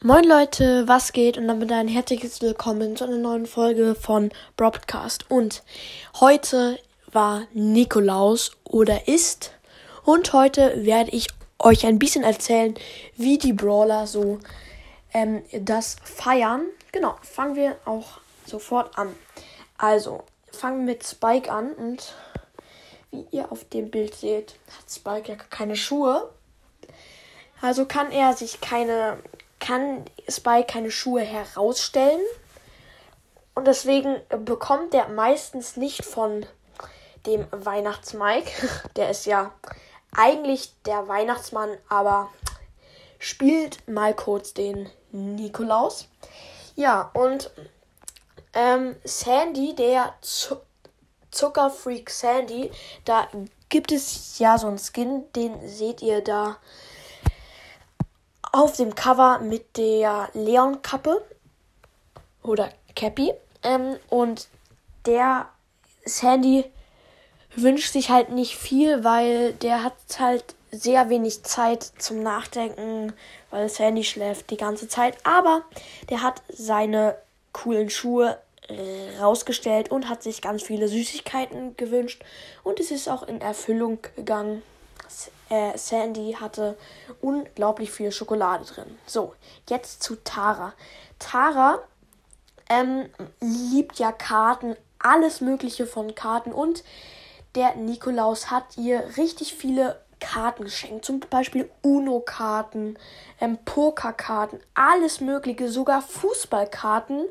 Moin Leute, was geht? Und damit ein herzliches Willkommen zu einer neuen Folge von Broadcast. Und heute war Nikolaus oder ist. Und heute werde ich euch ein bisschen erzählen, wie die Brawler so ähm, das feiern. Genau, fangen wir auch sofort an. Also, fangen wir mit Spike an. Und wie ihr auf dem Bild seht, hat Spike ja keine Schuhe. Also kann er sich keine kann Spike keine Schuhe herausstellen. Und deswegen bekommt er meistens nicht von dem Weihnachtsmike. Der ist ja eigentlich der Weihnachtsmann, aber spielt mal kurz den Nikolaus. Ja, und ähm, Sandy, der Zuckerfreak Sandy, da gibt es ja so einen Skin, den seht ihr da auf dem Cover mit der Leon-Kappe oder Cappy. Ähm, und der Sandy wünscht sich halt nicht viel, weil der hat halt sehr wenig Zeit zum Nachdenken, weil Sandy schläft die ganze Zeit. Aber der hat seine coolen Schuhe rausgestellt und hat sich ganz viele Süßigkeiten gewünscht. Und es ist auch in Erfüllung gegangen äh, Sandy hatte unglaublich viel Schokolade drin. So, jetzt zu Tara. Tara ähm, liebt ja Karten, alles Mögliche von Karten und der Nikolaus hat ihr richtig viele Karten geschenkt. Zum Beispiel Uno-Karten, ähm, Pokerkarten, alles Mögliche, sogar Fußballkarten.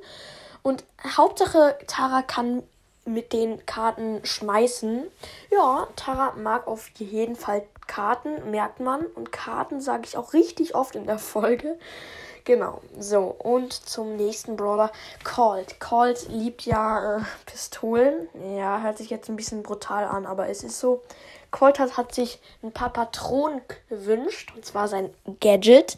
Und Hauptsache, Tara kann mit den Karten schmeißen. Ja, Tara mag auf jeden Fall Karten, merkt man. Und Karten sage ich auch richtig oft in der Folge. Genau, so. Und zum nächsten Brawler. Colt. Colt liebt ja äh, Pistolen. Ja, hört sich jetzt ein bisschen brutal an, aber es ist so. Colt hat, hat sich ein paar Patronen gewünscht. Und zwar sein Gadget.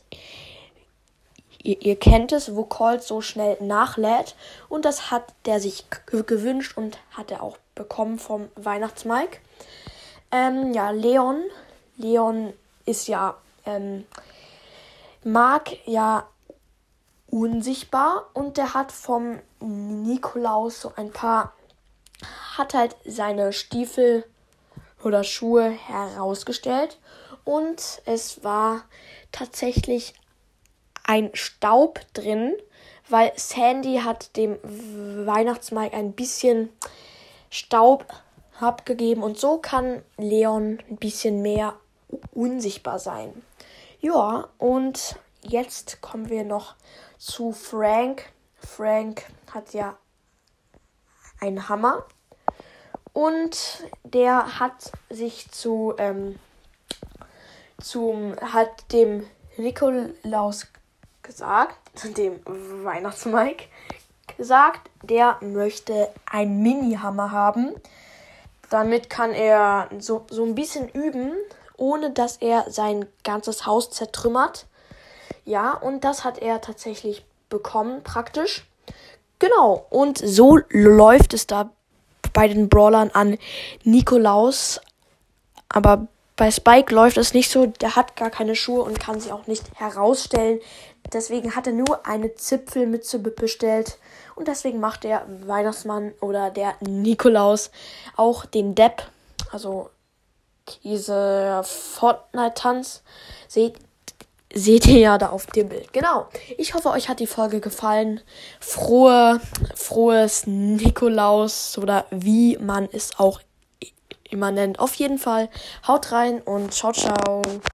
Ihr, ihr, kennt es, wo Colt so schnell nachlädt. Und das hat der sich gewünscht und hat er auch bekommen vom Weihnachtsmike. Ähm, ja, Leon Leon ist ja, ähm, mag ja unsichtbar und der hat vom Nikolaus so ein paar, hat halt seine Stiefel oder Schuhe herausgestellt und es war tatsächlich ein Staub drin, weil Sandy hat dem Weihnachtsmarkt ein bisschen Staub abgegeben und so kann Leon ein bisschen mehr unsichtbar sein. Ja, und jetzt kommen wir noch zu Frank. Frank hat ja einen Hammer und der hat sich zu ähm, zum hat dem Nikolaus gesagt, dem Weihnachtsmike gesagt, der möchte einen Mini-Hammer haben. Damit kann er so, so ein bisschen üben, ohne dass er sein ganzes Haus zertrümmert. Ja, und das hat er tatsächlich bekommen, praktisch. Genau, und so läuft es da bei den Brawlern an Nikolaus. Aber bei Spike läuft es nicht so. Der hat gar keine Schuhe und kann sie auch nicht herausstellen. Deswegen hat er nur eine Zipfelmütze bestellt. Und deswegen macht der Weihnachtsmann oder der Nikolaus auch den Depp. Also diese Fortnite-Tanz. Seht, seht ihr ja da auf dem Bild. Genau. Ich hoffe, euch hat die Folge gefallen. Frohe, frohes Nikolaus oder wie man es auch immer nennt. Auf jeden Fall haut rein und ciao, ciao.